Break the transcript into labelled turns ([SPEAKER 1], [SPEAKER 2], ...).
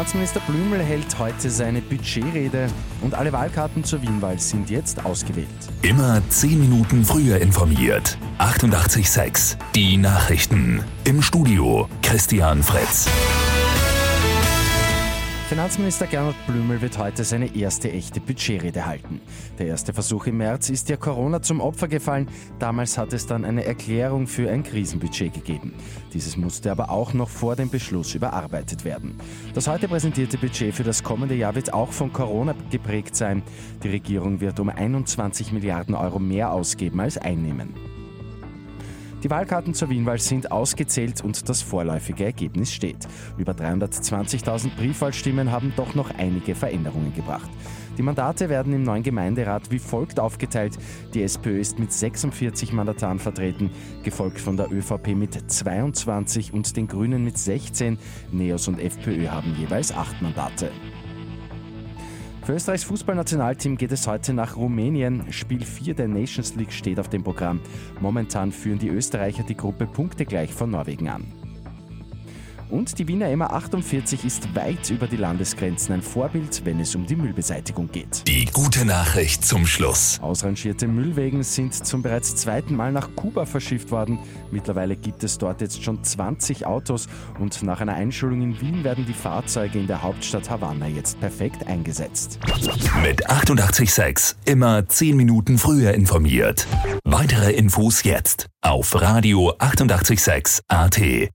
[SPEAKER 1] Finanzminister Blümel hält heute seine Budgetrede und alle Wahlkarten zur Wienwahl sind jetzt ausgewählt.
[SPEAKER 2] Immer 10 Minuten früher informiert. 88.6 Die Nachrichten. Im Studio Christian Fritz.
[SPEAKER 1] Finanzminister Gernot Blümel wird heute seine erste echte Budgetrede halten. Der erste Versuch im März ist ja Corona zum Opfer gefallen. Damals hat es dann eine Erklärung für ein Krisenbudget gegeben. Dieses musste aber auch noch vor dem Beschluss überarbeitet werden. Das heute präsentierte Budget für das kommende Jahr wird auch von Corona geprägt sein. Die Regierung wird um 21 Milliarden Euro mehr ausgeben als einnehmen. Die Wahlkarten zur Wienwahl sind ausgezählt und das vorläufige Ergebnis steht. Über 320.000 Briefwahlstimmen haben doch noch einige Veränderungen gebracht. Die Mandate werden im neuen Gemeinderat wie folgt aufgeteilt. Die SPÖ ist mit 46 Mandataren vertreten, gefolgt von der ÖVP mit 22 und den Grünen mit 16. Neos und FPÖ haben jeweils 8 Mandate. Für Österreichs Fußballnationalteam geht es heute nach Rumänien. Spiel 4 der Nations League steht auf dem Programm. Momentan führen die Österreicher die Gruppe punktegleich von Norwegen an. Und die Wiener MA48 ist weit über die Landesgrenzen ein Vorbild, wenn es um die Müllbeseitigung geht.
[SPEAKER 2] Die gute Nachricht zum Schluss.
[SPEAKER 1] Ausrangierte Müllwegen sind zum bereits zweiten Mal nach Kuba verschifft worden. Mittlerweile gibt es dort jetzt schon 20 Autos und nach einer Einschulung in Wien werden die Fahrzeuge in der Hauptstadt Havanna jetzt perfekt eingesetzt.
[SPEAKER 2] Mit 88.6 immer 10 Minuten früher informiert. Weitere Infos jetzt auf Radio 886 AT.